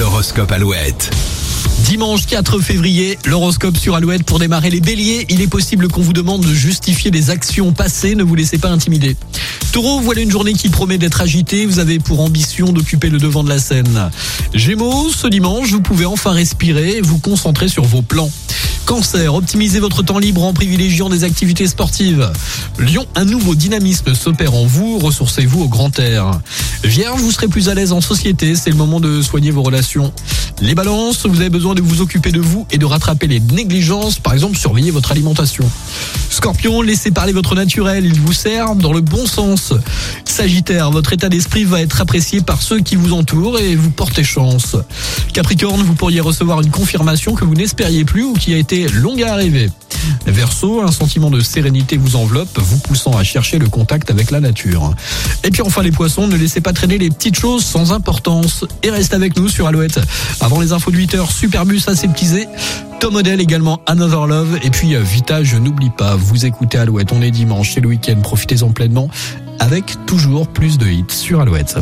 L'horoscope Alouette. Dimanche 4 février, l'horoscope sur Alouette pour démarrer les béliers. Il est possible qu'on vous demande de justifier des actions passées, ne vous laissez pas intimider. Taureau, voilà une journée qui promet d'être agitée, vous avez pour ambition d'occuper le devant de la scène. Gémeaux, ce dimanche, vous pouvez enfin respirer et vous concentrer sur vos plans. Cancer, optimisez votre temps libre en privilégiant des activités sportives. Lion, un nouveau dynamisme s'opère en vous, ressourcez-vous au grand air. Vierge, vous serez plus à l'aise en société, c'est le moment de soigner vos relations. Les balances, vous avez besoin de vous occuper de vous et de rattraper les négligences, par exemple surveiller votre alimentation. Scorpion, laissez parler votre naturel, il vous sert dans le bon sens. Sagittaire, votre état d'esprit va être apprécié par ceux qui vous entourent et vous portez chance. Capricorne, vous pourriez recevoir une confirmation que vous n'espériez plus ou qui a été longue à arriver. Verseau, un sentiment de sérénité vous enveloppe, vous poussant à chercher le contact avec la nature. Et puis enfin les poissons, ne laissez pas traîner les petites choses sans importance et reste avec nous sur Alouette. Avant les infos de 8h, Superbus aseptisé, Tom Model également Another Love et puis euh, Vita, je n'oublie pas, vous écoutez Alouette, on est dimanche, c'est le week-end, profitez-en pleinement avec toujours plus de hits sur Alouette.